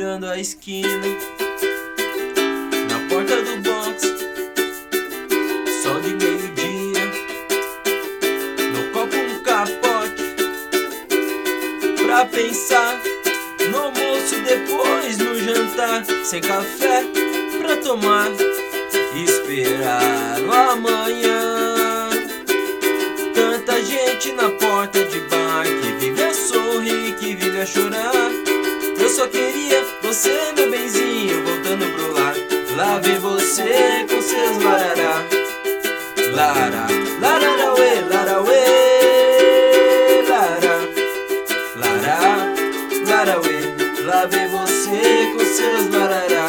virando a esquina. Na porta do box, sol de meio-dia. No copo um capote, pra pensar. No almoço, depois no jantar, sem café pra tomar. Esperar o amanhã. Tanta gente na porta de bar que vive a sorrir, que vive a chorar. Só queria você, meu benzinho, voltando pro lar. Lá ver você com seus larará. Lara, lararauê, larauê, lara, lara, larauê. Lá ver você com seus larará.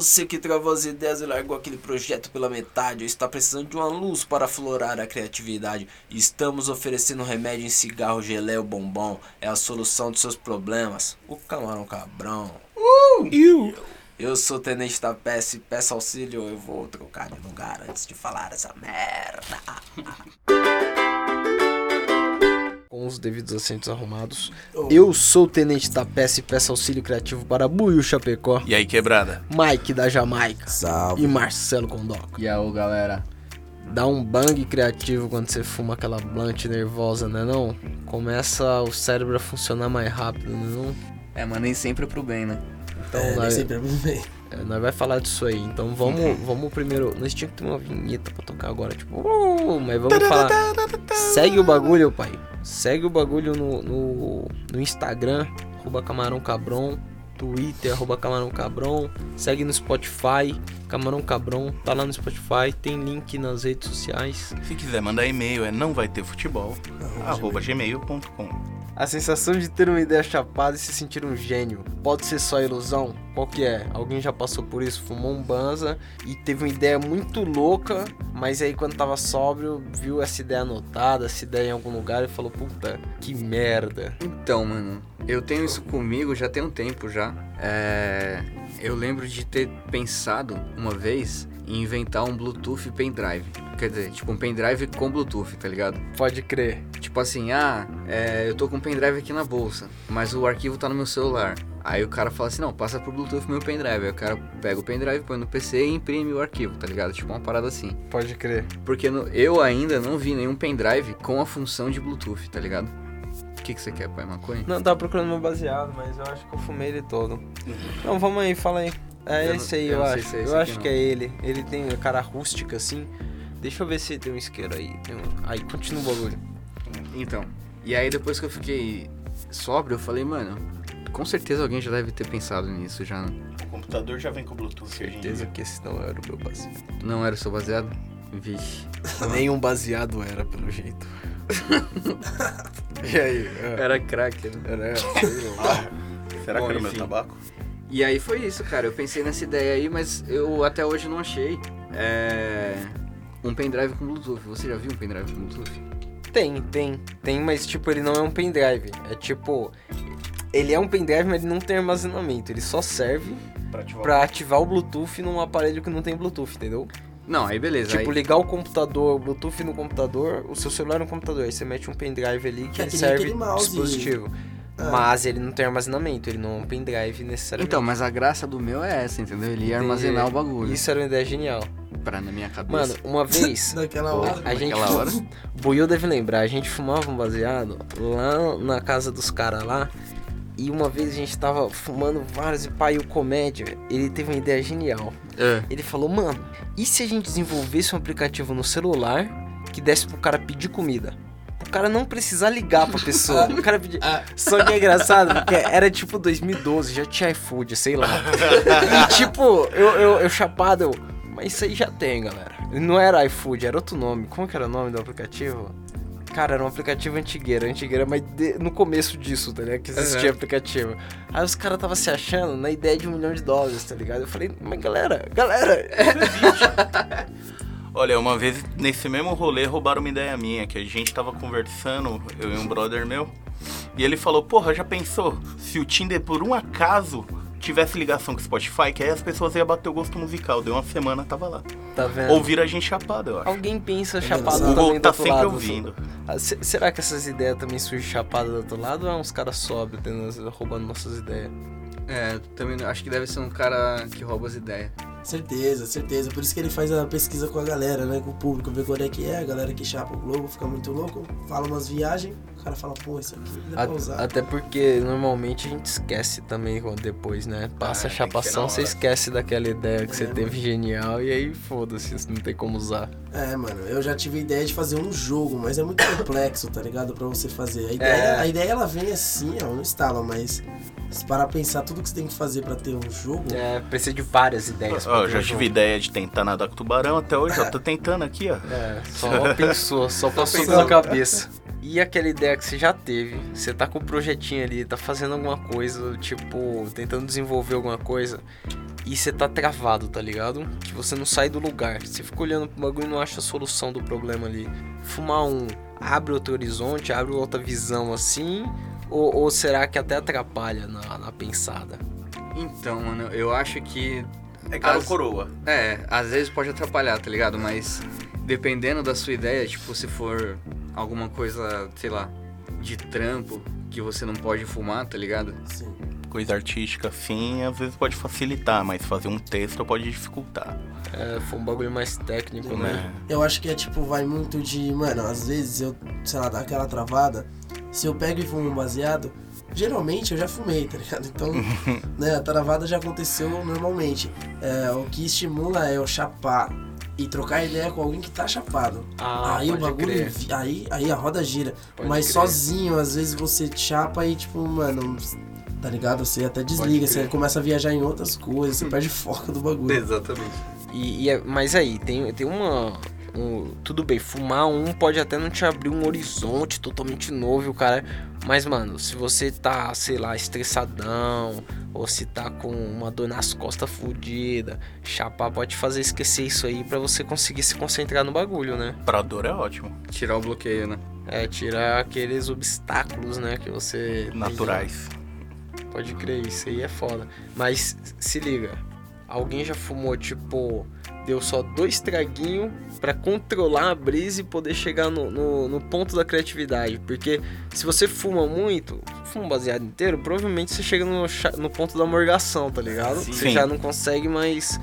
Você que travou as ideias e largou aquele projeto pela metade, ou está precisando de uma luz para aflorar a criatividade, estamos oferecendo remédio em cigarro, geleia ou bombom. É a solução dos seus problemas. O camarão cabrão. Uh! Eu sou o Tenente da PS, peça auxílio, eu vou trocar de lugar antes de falar essa merda. Com os devidos assentos arrumados. Eu sou o Tenente da peça e peço auxílio criativo para Buiu Chapecó, E aí, quebrada? Mike da Jamaica Salve. e Marcelo Condoca. E aí, galera? Dá um bang criativo quando você fuma aquela blunt nervosa, né não? Começa o cérebro a funcionar mais rápido, né não? É, mas nem sempre é pro bem, né? Então É, nem sempre é pro bem. É, nós vai falar disso aí. Então vamos, vamos primeiro. Nós tínhamos que ter uma vinheta pra tocar agora, tipo. "Uh", mas vamos falar. Segue o bagulho, pai. Segue o bagulho no, no, no Instagram, arroba Camarão Cabron. Twitter, arroba Camarão Cabron. Segue no Spotify, Camarão Cabron. Tá lá no Spotify, tem link nas redes sociais. Se quiser mandar e-mail, é não vai ter futebol, arroba gmail.com. A sensação de ter uma ideia chapada e se sentir um gênio. Pode ser só ilusão? Qual que é? Alguém já passou por isso, fumou um banza e teve uma ideia muito louca, mas aí quando tava sóbrio, viu essa ideia anotada, essa ideia em algum lugar e falou, puta, que merda. Então, mano, eu tenho isso comigo já tem um tempo já. É, eu lembro de ter pensado uma vez em inventar um Bluetooth pendrive. Quer dizer, tipo um pendrive com Bluetooth, tá ligado? Pode crer. Tipo assim, ah, é, eu tô com um pendrive aqui na bolsa, mas o arquivo tá no meu celular. Aí o cara fala assim, não, passa pro Bluetooth meu pendrive. Aí o cara pega o pendrive, põe no PC e imprime o arquivo, tá ligado? Tipo uma parada assim. Pode crer. Porque no- eu ainda não vi nenhum pendrive com a função de Bluetooth, tá ligado? O que, que você quer, pai? Maconha? Não, tava procurando meu baseado, mas eu acho que eu fumei ele todo. Não, vamos aí, fala aí. É Eu não- esse aí, eu eu, não acho. se é eu acho não. que é ele. Ele tem a cara rústica assim. Deixa eu ver se tem um isqueiro aí. Tem um- Aí, continua o bagulho. Então, e aí depois que eu fiquei sóbrio, eu falei, mano, com certeza alguém já deve ter pensado nisso já. né? O computador já vem com Bluetooth Certeza que esse não era o meu baseado. Não era o seu baseado? Vixe. Nenhum baseado era, pelo jeito. e aí? É, Era crack, né? Era, sei lá. Será Bom, que era o meu tabaco? E aí foi isso, cara. Eu pensei nessa ideia aí, mas eu até hoje não achei é, um pendrive com Bluetooth. Você já viu um pendrive com Bluetooth? Tem, tem. Tem, mas tipo, ele não é um pendrive. É tipo. Ele é um pendrive, mas ele não tem armazenamento. Ele só serve Pra ativar pra ativar o Bluetooth num aparelho que não tem Bluetooth, entendeu? Não, aí beleza. Tipo, aí... ligar o computador, o Bluetooth no computador, o seu celular no computador. Aí você mete um pendrive ali que É ele que serve mouse. dispositivo. Ah. Mas ele não tem armazenamento, ele não é um pendrive necessariamente. Então, mas a graça do meu é essa, entendeu? Ele ia armazenar o bagulho. Isso era uma ideia genial. Pra na minha cabeça. Mano, uma vez, Naquela hora. a gente. naquela hora. O Buiu deve lembrar, a gente fumava um baseado lá na casa dos caras lá. E uma vez a gente tava fumando vários e pai, o comédia, ele teve uma ideia genial. É. Ele falou, mano, e se a gente desenvolvesse um aplicativo no celular que desse pro cara pedir comida? O cara não precisar ligar pra pessoa. O cara pedir. Ah. Só que é engraçado, porque era tipo 2012, já tinha iFood, sei lá. E tipo, eu, eu, eu chapado, eu. Mas isso aí já tem, galera. Não era iFood, era outro nome. Como que era o nome do aplicativo? Cara, era um aplicativo antigueira, antigueira, mas de- no começo disso, tá ligado? Que existia aplicativo. Aí os caras tava se achando na ideia de um milhão de dólares, tá ligado? Eu falei, mas galera, galera, Olha, uma vez nesse mesmo rolê roubaram uma ideia minha, que a gente tava conversando, eu e um brother meu, e ele falou, porra, já pensou, se o Tinder por um acaso tivesse ligação com o Spotify, que aí as pessoas iam bater o gosto musical. Deu uma semana, tava lá. Tá vendo? Ouvir a gente chapado, eu acho. Alguém pensa vendo chapado? O também Google tá sempre lado. ouvindo. Ah, se- Será que essas ideias também surgem chapado do outro lado ou é uns caras sóbrios tendo- roubando nossas ideias? É, também acho que deve ser um cara que rouba as ideias. Certeza, certeza. Por isso que ele faz a pesquisa com a galera, né? Com o público, ver qual é que é. A galera que chapa o Globo fica muito louco, fala umas viagens, o cara fala, pô, isso aqui dá A- pra usar. Até porque normalmente a gente esquece também depois, né? Passa Ah, a chapação, você esquece daquela ideia que você É, teve genial e aí foda-se, não tem como usar. É, mano, eu já tive a ideia de fazer um jogo, mas é muito complexo, tá ligado? Pra você fazer. A ideia, É. a ideia ela vem assim, ó, no estalo, mas se parar pra pensar tudo que você tem que fazer pra ter um jogo, É, precisa de várias ideias. pra Ó, eu ter já um tive jogo. ideia de tentar nadar com tubarão até hoje, ó. Tô tentando aqui, ó. É, só pensou, só passou pensou. pela cabeça. E aquela ideia que você já teve, você tá com um projetinho ali, tá fazendo alguma coisa, tipo, tentando desenvolver alguma coisa, e você tá travado, tá ligado? Que você não sai do lugar. Você fica olhando pro bagulho e não acha a solução do problema ali. Fumar um abre outro horizonte, abre outra visão assim, ou, ou será que até atrapalha na, na pensada? Então, mano, eu acho que. É caro As- coroa. É, às vezes pode atrapalhar, tá ligado? Mas dependendo da sua ideia, tipo, se for alguma coisa, sei lá, de trampo que você não pode fumar, tá ligado? assim, Coisa artística, assim, às vezes pode facilitar, mas fazer um texto pode dificultar. É, foi um bagulho mais técnico, né? Né? eu acho que é tipo, vai muito de, mano, às vezes eu, sei lá, dá aquela travada, se eu pego e fumo um baseado, geralmente eu já fumei, tá ligado? Então, né, a travada já aconteceu normalmente. É, o que estimula é eu chapar e trocar ideia com alguém que tá chapado. Ah, aí o bagulho, crer. aí, aí a roda gira. Pode Mas crer. sozinho, às vezes você chapa e tipo, mano, tá ligado? Você até desliga, você começa a viajar em outras coisas, você perde foco do bagulho. Exatamente. E, e é- mas aí, tem, tem uma. Um- tudo bem, fumar um pode até não te abrir um horizonte totalmente novo, cara. Mas, mano, se você tá, sei lá, estressadão, ou se tá com uma dor nas costas fodida, chapar pode fazer esquecer isso aí pra você conseguir se concentrar no bagulho, né? Pra dor é ótimo. Tirar o bloqueio, né? É, tirar aqueles obstáculos, né, que você. Naturais. Pode crer, isso aí é foda. Mas se liga, alguém já fumou, tipo, deu só dois traguinhos pra controlar a brisa e poder chegar no, no, no ponto da criatividade. Porque se você fuma muito, fuma um baseado inteiro, provavelmente você chega no, no ponto da morgação, tá ligado? Sim. Você já não consegue mais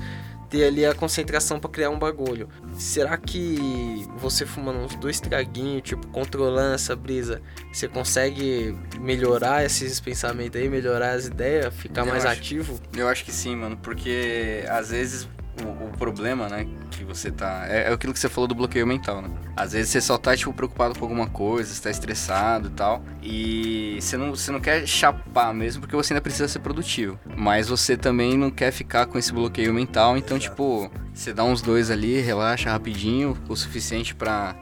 ter ali a concentração pra criar um bagulho. Será que você fumando uns dois traguinhos, tipo, controlando essa brisa, você consegue melhorar esses pensamentos aí, melhorar as ideias, ficar Eu mais acho. ativo? Eu acho que sim, mano, porque às vezes o, o problema, né, que você tá. É, é aquilo que você falou do bloqueio mental, né? Às vezes você só tá, tipo, preocupado com alguma coisa, você tá estressado e tal. E você não, você não quer chapar mesmo, porque você ainda precisa ser produtivo. Mas você também não quer ficar com esse bloqueio mental, então, Exato. tipo, você dá uns dois ali, relaxa rapidinho, o suficiente pra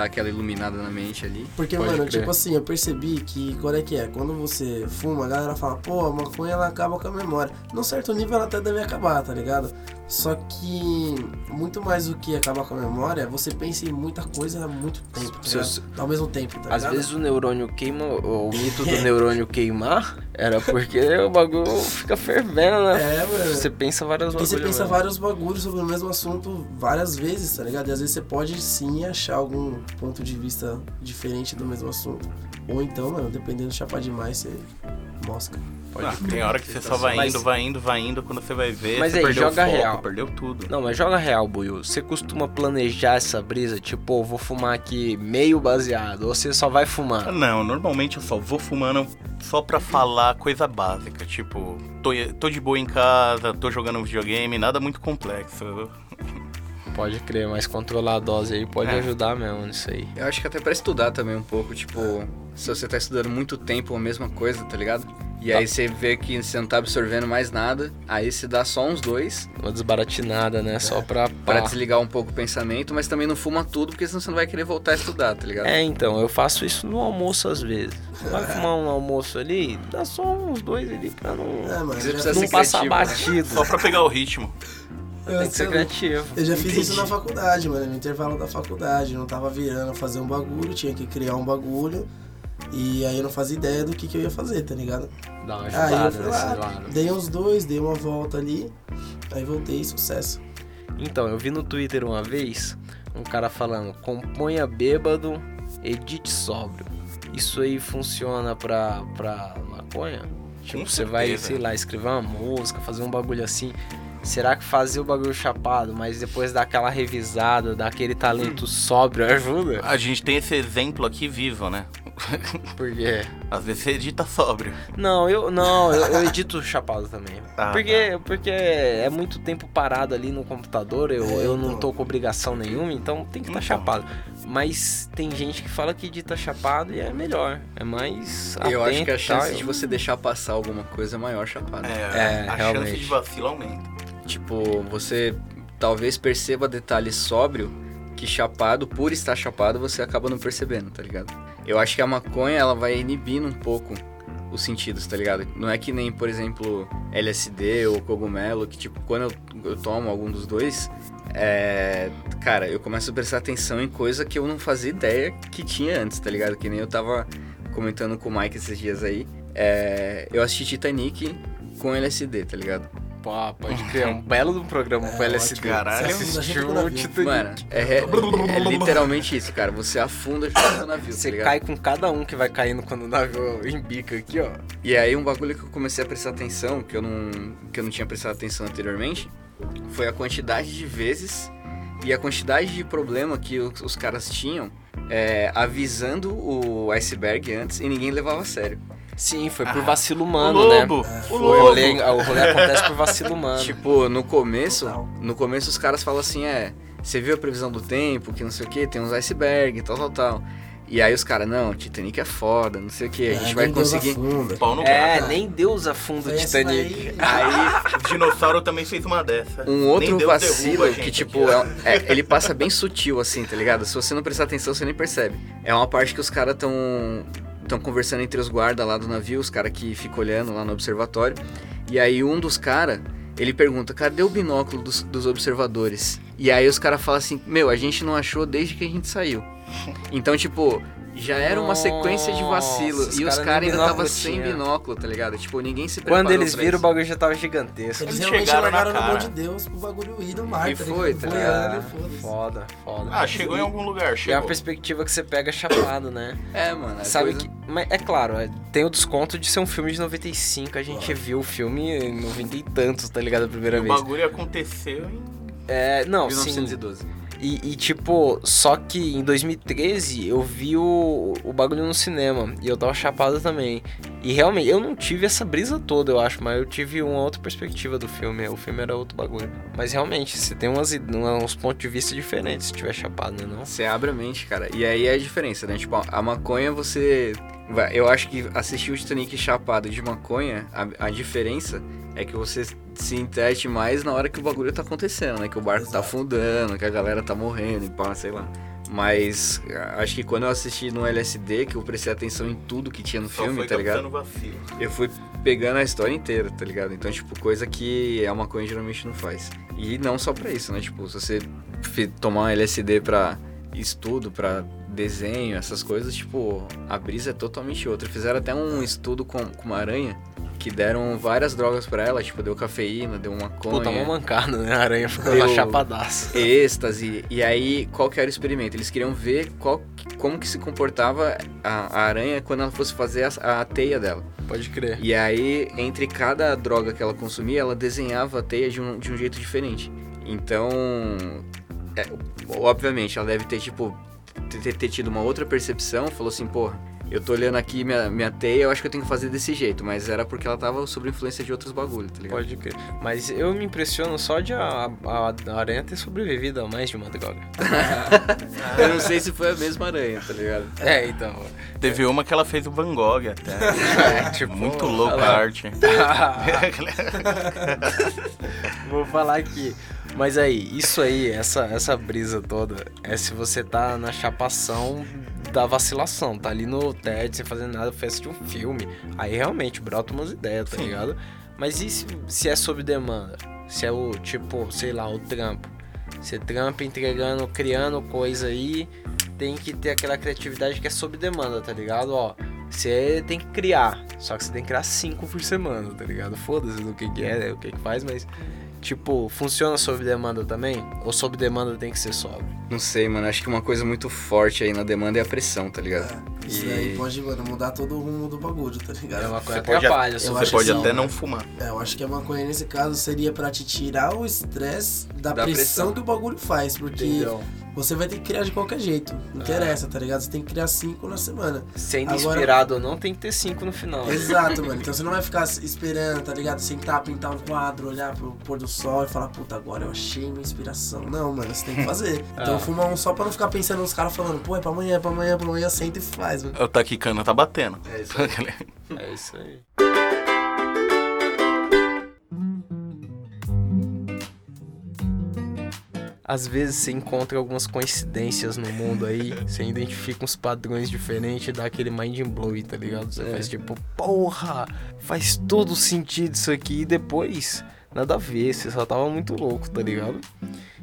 dar aquela iluminada na mente ali. Porque, Pode mano, crer. tipo assim, eu percebi que qual é que é? Quando você fuma, a galera fala, pô, a maconha ela acaba com a memória. Num certo nível ela até deve acabar, tá ligado? Só que muito mais do que acabar com a memória, você pensa em muita coisa há muito tempo, tá? Ao mesmo tempo, tá Às ligado? vezes o neurônio queima, o mito do neurônio queimar era porque o bagulho fica fervendo, né? É, mano. Você pensa várias Porque você bagulho pensa mesmo. vários bagulhos sobre o mesmo assunto várias vezes, tá ligado? E às vezes você pode sim achar algum ponto de vista diferente do mesmo assunto. Ou então, mano, dependendo de chapar demais, você mosca. Pode Ah, tem hora que você só vai Mas- indo, vai indo, vai indo, quando você vai ver, Mas você aí, perdeu joga o foco, real. perdeu tudo. Não, mas joga real, Buiu. Você costuma planejar essa brisa? Tipo, vou fumar aqui meio baseado, ou você só vai fumar? Não, normalmente eu só vou fumando só pra falar coisa básica, tipo, tô, tô de boa em casa, tô jogando videogame, nada muito complexo. Pode crer, mas controlar a dose aí pode É. ajudar mesmo nisso aí. Eu acho que até pra estudar também um pouco, tipo, se você tá estudando muito tempo a mesma coisa, tá ligado? E aí você vê que você não tá absorvendo mais nada, aí você dá só uns dois Uma desbaratinada, né? Só pra. pra pá. desligar um pouco o pensamento, mas também não fuma tudo, porque senão você não vai querer voltar a estudar, tá ligado? É, então, eu faço isso no almoço às vezes. Vai fumar um almoço ali, dá só uns dois ali pra não, É, mano. Você eu precisa não ser passar criativo, né? batido. Só pra pegar o ritmo. Tem que ser eu- criativo. Eu já fiz Entendi. isso na faculdade, mano, no intervalo da faculdade. Não tava virando fazer um bagulho, tinha que criar um bagulho. E aí eu não fazia ideia do que, que eu ia fazer, tá ligado? Dá uma Aí eu ajudada fui nesse lá, lado. dei uns dois, dei uma volta ali, aí voltei, sucesso. Então, eu vi no Twitter uma vez um cara falando: componha bêbado, edite sóbrio. Isso aí funciona pra, pra maconha? Tipo, Com você vai, certeza. sei lá, escrever uma música, fazer um bagulho assim. Será que fazer o bagulho chapado, mas depois dar aquela revisada, dar aquele talento sóbrio ajuda? A gente tem esse exemplo aqui vivo, né? Por quê? Às vezes você edita sóbrio. Não, eu não, eu, eu edito chapado também. Ah, porque, porque é muito tempo parado ali no computador, eu, É, eu não tô com obrigação nenhuma, então tem que estar Então. chapado. Mas tem gente que fala que edita chapado e é melhor, é mais Eu acho atento que a chance eu- de você deixar passar alguma coisa é maior chapado. É, a realmente. chance de vacilo aumenta. Tipo, você talvez perceba detalhes sóbrio que chapado, por estar chapado, você acaba não percebendo, tá ligado? Eu acho que a maconha, ela vai inibindo um pouco os sentidos, tá ligado? Não é que nem, por exemplo, LSD ou cogumelo, que tipo, quando eu, eu tomo algum dos dois, é... Cara, eu começo a prestar atenção em coisa que eu não fazia ideia que tinha antes, tá ligado? Que nem eu tava comentando com o Mike esses dias aí. É... Eu assisti Titanic com LSD, tá ligado? Pô, pode crer, é um belo do programa É, pro LSD. caralho. Assistiu o. Titanic. Mano, é, re- é literalmente isso, cara. Você afunda junto no navio, Você tá cai com cada um que vai caindo quando o navio embica aqui, ó. E aí um bagulho que eu comecei a prestar atenção, que eu não, que eu não tinha prestado atenção anteriormente, foi a quantidade de vezes e a quantidade de problema que os, os caras tinham é, avisando o iceberg antes e ninguém levava a sério. Sim, foi por Ah, vacilo O humano, né? lobo! O O lobo! rolê, o rolê acontece por vacilo humano. Tipo, no começo, Total. no começo os caras falam assim, é, você viu a previsão do tempo, que não sei o que, tem uns iceberg, tal, tal, tal. E aí os caras, não, Titanic é foda, não sei o que, a gente É, vai nem Deus conseguir. afunda. Pau no É, nem Deus afunda o Titanic. Aí, o dinossauro também fez uma dessa. Um outro vacilo que, gente tipo, é- é- ele passa bem sutil, assim, tá ligado? Se você não prestar atenção, você nem percebe. É uma parte que os caras tão, tão conversando entre os guardas lá do navio, os caras que ficam olhando lá no observatório. E aí um dos caras, ele pergunta, cadê o binóculo dos, dos observadores? E aí os caras falam assim, meu, a gente não achou desde que a gente saiu. Então, tipo... Já era uma sequência de vacilo. Nossa, e os cara caras nem ainda tava binóculo sem binóculo, tá ligado? Tipo, ninguém se preparou Quando eles viram, o isso. bagulho já tava gigantesco. Eles Eles chegaram na cara. de Deus pro bagulho ir no mar, E foi, ligado? tá ligado? Foda, foda. Ah, chegou em algum lugar, E é chegou. uma perspectiva que você pega chapado, né? É, mano. é Sabe coisa- que. Mas é claro, é- tem o desconto de ser um filme de 95. A gente viu o filme em 90 e tantos, tá ligado? A primeira o vez. bagulho aconteceu em... É, não, sim. 1912. E, e, tipo, só que em 2013 eu vi o, o bagulho no cinema e eu tava chapado também. E realmente, eu não tive essa brisa toda, eu acho, mas eu tive uma outra perspectiva do filme. O filme era outro bagulho. Mas realmente, você tem umas, uns pontos de vista diferentes se tiver chapado, né? Não? Você abre a mente, cara. E aí é a diferença, né? Tipo, a maconha você. Eu acho que assistir o Titanic chapado de maconha, a, a diferença é que você se entete mais na hora que o bagulho tá acontecendo, né? Que o barco tá Exato. afundando, que a galera tá morrendo e pá, sei lá. Mas a- acho que quando eu assisti no LSD, que eu prestei atenção em tudo que tinha no Só filme, tá ligado? Eu fui pegando a história inteira, tá ligado? Então, tipo, coisa que a maconha geralmente não faz. E não só pra isso, né? Tipo, se você tomar um LSD pra estudo, pra desenho, essas coisas, tipo, a brisa é totalmente outra. Fizeram até um estudo com, com uma aranha que deram várias drogas pra ela, tipo, deu cafeína, deu maconha Puta, uma mancada, né? A aranha ficou uma chapadaça. êxtase. E aí, qual que era o experimento? Eles queriam ver qual, como que se comportava a, a aranha quando ela fosse fazer a, a teia dela. Pode crer. E aí, entre cada droga que ela consumia, ela desenhava a teia de um, de um jeito diferente. Então, é, obviamente, ela deve ter, tipo, ter, ter tido uma outra percepção, falou assim, porra, eu tô olhando aqui minha, minha teia, eu acho que eu tenho que fazer desse jeito, mas era porque ela tava sob influência de outros bagulhos, tá ligado? Pode crer. Mas eu me impressiono só de a, a- a aranha ter sobrevivido a mais de uma droga. Eu não sei se foi a mesma aranha, tá ligado? É, então. Teve uma que ela fez o Van Gogh até. É, tipo, Muito louca a arte. Vou falar aqui. Mas aí, isso aí, essa, essa brisa toda, é se você tá na chapação da vacilação, tá ali no TED sem fazer nada, festa de um filme. Aí realmente brota umas ideias, tá Sim. ligado? Mas e se, se é sob demanda? Se é o tipo, sei lá, o trampo. Você trampa entregando, criando coisa aí, tem que ter aquela criatividade que é sob demanda, tá ligado? Ó, você tem que criar. Só que você tem que criar cinco por semana, tá ligado? Foda-se do que, que é, o que, que faz, mas. Tipo, funciona sob demanda também? Ou sob demanda tem que ser sóbrio? Não sei, mano. Acho que uma coisa muito forte aí na demanda é a pressão, tá ligado? É, isso E- aí pode, mano, mudar todo o rumo do bagulho, tá ligado? É uma coisa Você que pode, atrapalha. só você pode até sim, não né? fumar. É, eu acho que a maconha nesse caso seria pra te tirar o estresse da, Da pressão, pressão. que o bagulho faz, porque Entendeu? Você vai ter que criar de qualquer jeito. Não interessa, tá ligado? Você tem que criar cinco na semana. Sendo Agora- inspirado ou não, tem que ter cinco no final. Exato, mano. Então você não vai ficar esperando, tá ligado? Sentar, pintar um quadro, olhar pro pôr do sol e falar, puta, agora eu achei minha inspiração. Não, mano, você tem que fazer. Então Ah. fuma um só pra não ficar pensando nos caras falando, pô, é pra amanhã, é pra amanhã, é pra amanhã, senta e faz, mano. O taquicana tá batendo. É isso É isso aí. Às vezes você encontra algumas coincidências no mundo aí, você identifica uns padrões diferentes e dá aquele mind blow, tá ligado? Você É. faz tipo, porra, faz todo sentido isso aqui e depois, nada a ver, você só tava muito louco, tá ligado?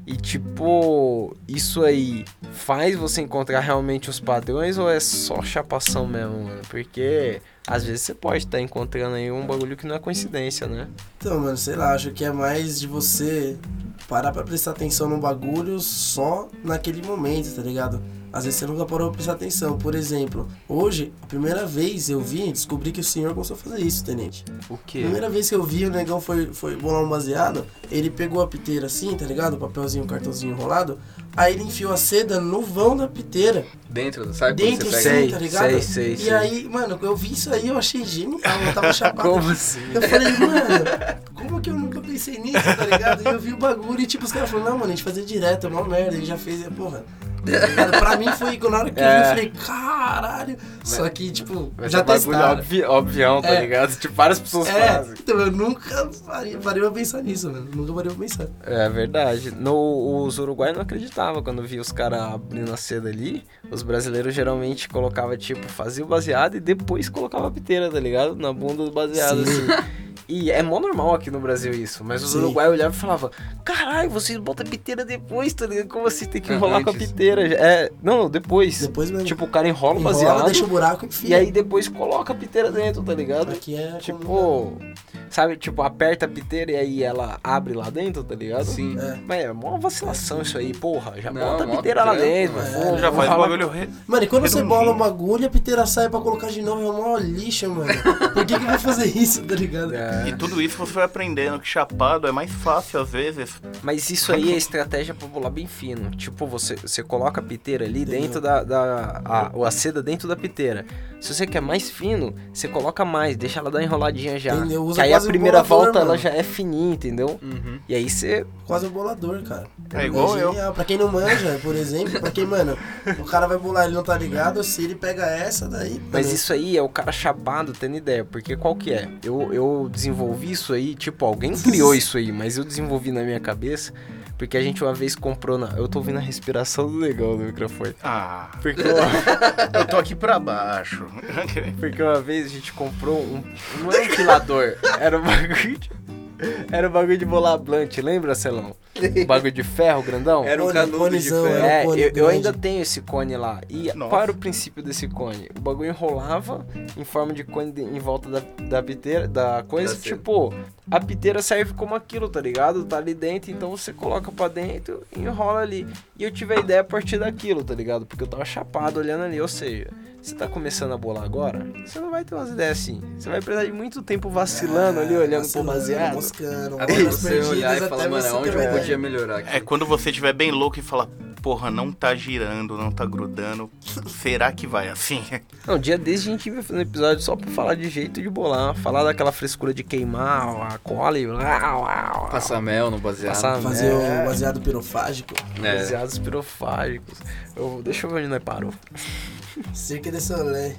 E tipo, isso aí faz você encontrar realmente os padrões ou é só chapação mesmo, mano? Porque às vezes você pode estar encontrando aí um bagulho que não é coincidência, né? Então, mano, sei lá, acho que é mais de você parar pra prestar atenção no bagulho só naquele momento, tá ligado? Às vezes você nunca parou pra prestar atenção. Por exemplo, hoje, a primeira vez eu vi, descobri que o senhor começou a fazer isso, tenente. O quê? Primeira vez que eu vi, o negão foi, foi bolar um baseado, ele pegou a piteira assim, tá ligado? O papelzinho, o cartãozinho enrolado. Aí ele enfiou a seda no vão da piteira. Dentro, sabe dentro você sim, pega? Sei, tá ligado? sei, sei, e sei. aí, mano, eu vi isso aí, eu achei genial. Eu tava chapado. Como assim? Eu falei, mano, como que eu nunca pensei nisso, tá ligado? E eu vi o bagulho e tipo, os caras falaram, não, mano, a gente fazia direto, é uma merda, ele já fez, e, porra. Pra mim foi na hora que eu vi, É. eu falei, caralho. Só que, tipo, Mas já é testaram. obvi obvião, tá É. ligado? Tipo, várias pessoas É, fazem. então eu nunca parei, parei pra pensar nisso, mano. Nunca parei pra pensar. É verdade. No, os uruguaios não acreditavam quando via os caras abrindo a seda ali. Os brasileiros geralmente colocavam, tipo, fazia o baseado e depois colocava a piteira, tá ligado? Na bunda do baseado, Sim. assim. E é mó normal aqui no Brasil isso. Mas os uruguaios olhavam e falavam: Caralho, vocês botam a piteira depois, tá ligado? Como assim tem que enrolar com a piteira? É, não, depois. Depois mesmo. Tipo, o cara enrola o Enrola, baseado. deixa o buraco e enfia. E aí depois coloca a piteira dentro, tá ligado? Aqui é Tipo, sabe, tipo, aperta a piteira e aí ela abre lá dentro, tá ligado? Sim. É. Mas é mó vacilação isso aí, porra. Já Não, bota a mó piteira lá dentro, é. Já faz o bagulho re... Mano, e quando você bola o bagulho, a piteira sai pra colocar de novo, é uma lixo, mano. Por que que vou fazer isso, tá ligado? É. E tudo isso você vai aprendendo que chapado é mais fácil às vezes. Mas isso aí é estratégia pra bolar bem fino. Tipo, você, você coloca a piteira ali dentro da. da a, a seda dentro da piteira. Se você quer mais fino, você coloca mais, deixa ela dar enroladinha já. Entendeu? Usa Que aí a quase primeira bolador, volta ela mano. já é fininha, entendeu? Uhum. E aí você. Quase um bolador, cara. É igual eu. genial. Pra quem não manja, por exemplo, pra quem, mano, o cara vai bolar, ele não tá ligado, se ele pega essa, daí. Mas mano, isso aí é o cara chapado tendo ideia, porque qual que é? Eu, eu desenvolvi isso aí, tipo, alguém criou isso aí, mas eu desenvolvi na minha cabeça, porque a gente uma vez comprou na... Eu tô ouvindo a respiração do negão do microfone. Ah, Porque uma, eu tô aqui pra baixo. porque uma vez a gente comprou um... Não era um pilador, era um bagulho. Era um bagulho de bolar blunt, lembra, Celão? Um bagulho de ferro grandão? Era um canudo de ferro. É, eu, eu ainda tenho esse cone lá. E Nossa. era o princípio desse cone? O bagulho enrolava em forma de cone de- em volta da, da piteira, da coisa. Da seda. tipo, a piteira serve como aquilo, tá ligado? Tá ali dentro, então você coloca pra dentro e enrola ali. E eu tive a ideia a partir daquilo, tá ligado? Porque eu tava chapado olhando ali. Ou seja, você tá começando a bolar agora, você não vai ter umas ideias assim. Você vai precisar de muito tempo vacilando ali, olhando pro baseado. Moscando, Até você olhar e falar, mano, onde eu podia melhorar aqui? É quando você estiver bem louco e falar, porra, não tá girando, não tá grudando. Será que vai assim? Não, dia desde a gente vai fazer um episódio só pra falar de jeito de bolar, falar daquela frescura de queimar a cola e Passar mel no baseado. Passar- Fazer o baseado pirofágico. É. baseados pirofágicos. Eu, deixa eu ver onde nós parou. Cerca de solé.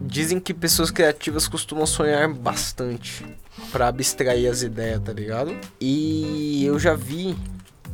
Dizem que pessoas criativas costumam sonhar bastante pra abstrair as ideias, tá ligado? E eu já vi,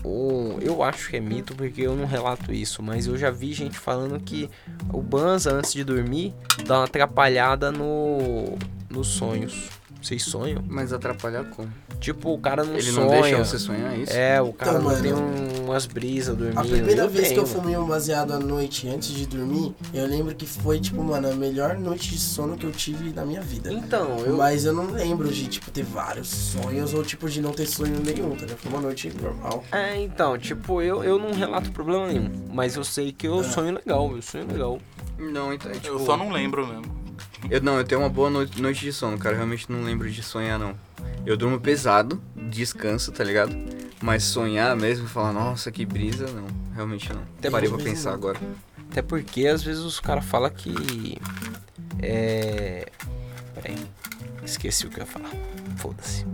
um, eu acho que é mito porque eu não relato isso, mas eu já vi gente falando que o Banza antes de dormir dá uma atrapalhada no nos sonhos. Vocês sonham? Mas atrapalhar como? Tipo, o cara não Ele sonha. não deixa você sonhar isso? É, o cara Então, não mano, tem um- umas brisas dormindo. A primeira vez que eu tenho, fumei um baseado à noite antes de dormir, eu lembro que foi, tipo, mano, a melhor noite de sono que eu tive na minha vida. Então, eu. Mas eu não lembro de, tipo, ter vários sonhos ou, tipo, de não ter sonho nenhum, tá ligado? Foi uma noite normal. É, então, tipo, eu, eu não relato problema nenhum. Mas eu sei que eu sonho legal, eu sonho legal. Não, então, é, tipo... Eu só não lembro mesmo. Eu, não, eu tenho uma boa noite, noite de sono, cara. Eu realmente não lembro de sonhar, não. Eu durmo pesado, descanso, tá ligado? Mas sonhar mesmo, falar, nossa, que brisa, não. Realmente não. Até parei pra pensar não. agora. Até porque às vezes os caras falam que. É. Peraí. Esqueci o que eu ia falar. Foda-se.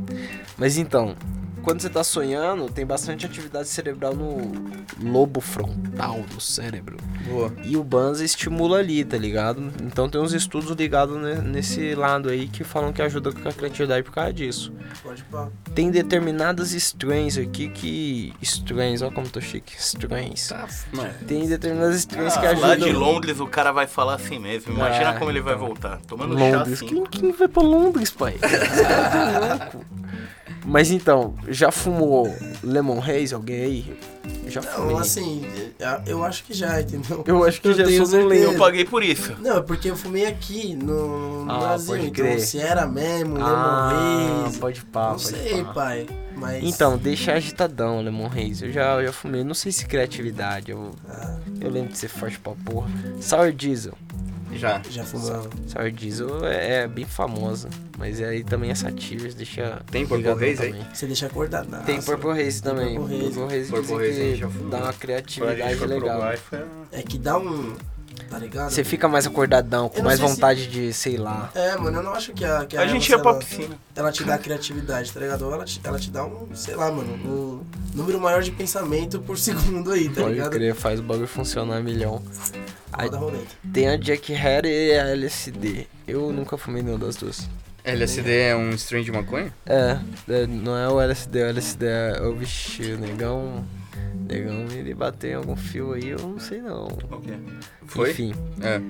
Mas então, quando você tá sonhando, tem bastante atividade cerebral no lobo frontal do cérebro. Boa. E o Banza estimula ali, tá ligado? Então tem uns estudos ligados ne- nesse lado aí que falam que ajuda com a criatividade por causa disso. Pode pá. Tem determinadas strains aqui que. Strains, ó como tô chique. Strains. Tá. Tem determinadas strains que Ah, ajudam. lá de Londres o cara vai falar assim mesmo. Imagina Ah, como ele vai então. voltar. Tomando Londres. chá assim. Quem, quem vai pra Londres, pai? Você tá louco. Mas então, já fumou Lemon Haze alguém aí? Já fumei. Não, assim, eu acho que já, entendeu? Eu acho que já tenho sou certeza. Eu paguei por isso. Não, é porque eu fumei aqui no, no Ah, Brasil, pode então crer. se era mesmo, ah, Lemon Haze, pode pá, não pode sei, pá. pai, mas... Então, deixa agitadão, Lemon Haze. Eu já, eu já fumei, não sei se criatividade. Eu, Ah, eu lembro de ser forte pra porra. Sour Diesel. Já. já fumava. Sour Diesel é, é bem famosa. Mas aí também é Satyrs, deixa. Tem Purple Haze aí? também. Você deixa acordar nada. Tem Purple Haze também. Purple Haze. Purple Haze Purple a gente já dá uma criatividade legal. É que dá um... Tá ligado? Você fica mais acordadão, com mais sei se- vontade de, sei lá. É, mano, eu não acho que a... Que A gente erva, ia pra ela- piscina. ela te dá criatividade, tá ligado? Ou ela te, ela te dá um, sei lá, mano, um número maior de pensamento por segundo aí, tá Pode ligado? crer, faz o bagulho funcionar a milhão. A tem a Jack Hair e a LSD. Eu nunca fumei nenhuma das duas. LSD é um strain de maconha? É, é, não é o LSD, o LSD é o vixe, o negão. Negão, ele bateu em algum fio aí, eu não sei não. Foi? Enfim, É.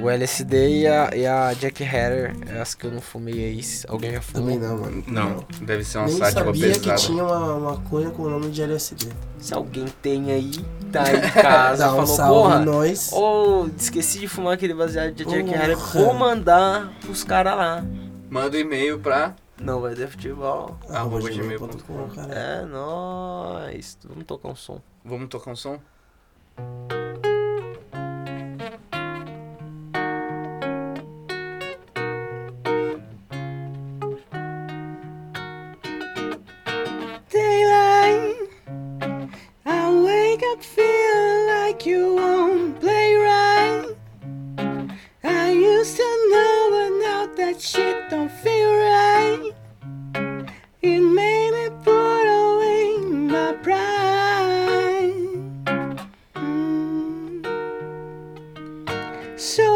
o LSD e a, e a Jack Hatter, as que eu não fumei aí. Alguém já fumou? Também não, mano. Não. Deve ser uma Nem sabia pesada. que tinha uma maconha com o nome de LSD. Se alguém tem aí, tá aí em casa, Dá um falou, salve porra, nós. Ô, esqueci de fumar aquele baseado de Jack. Hatter, vou mandar pros caras lá. Manda um e-mail pra. Não vai ter futebol. arroba gmail.com. É nóis. Vamos tocar um som. Vamos tocar um som? So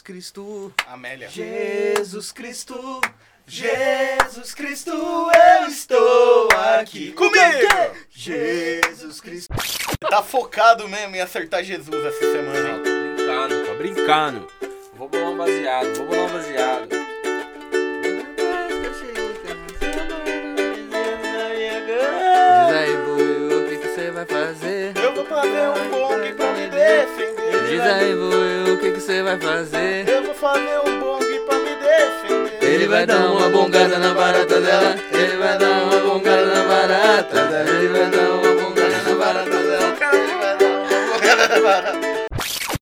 Cristo, Amélia. Jesus Cristo, Jesus Cristo, eu estou aqui. Comigo! Jesus Cristo. Tá focado mesmo em acertar Jesus essa semana, Não, tô brincando, tô brincando. Vou bolar um baseado, vou bolar um baseado. Diz aí, Buiu, o que que você vai fazer? Eu vou fazer um bong pra me defender. Diz aí, Buiu, o que você vai fazer? Eu vou fazer um bong pra me defender. Ele vai dar uma bongada na barata dela. Ele vai dar uma bongada na barata dela. Ele vai dar uma bongada na barata dela. Ele vai dar uma bongada na barata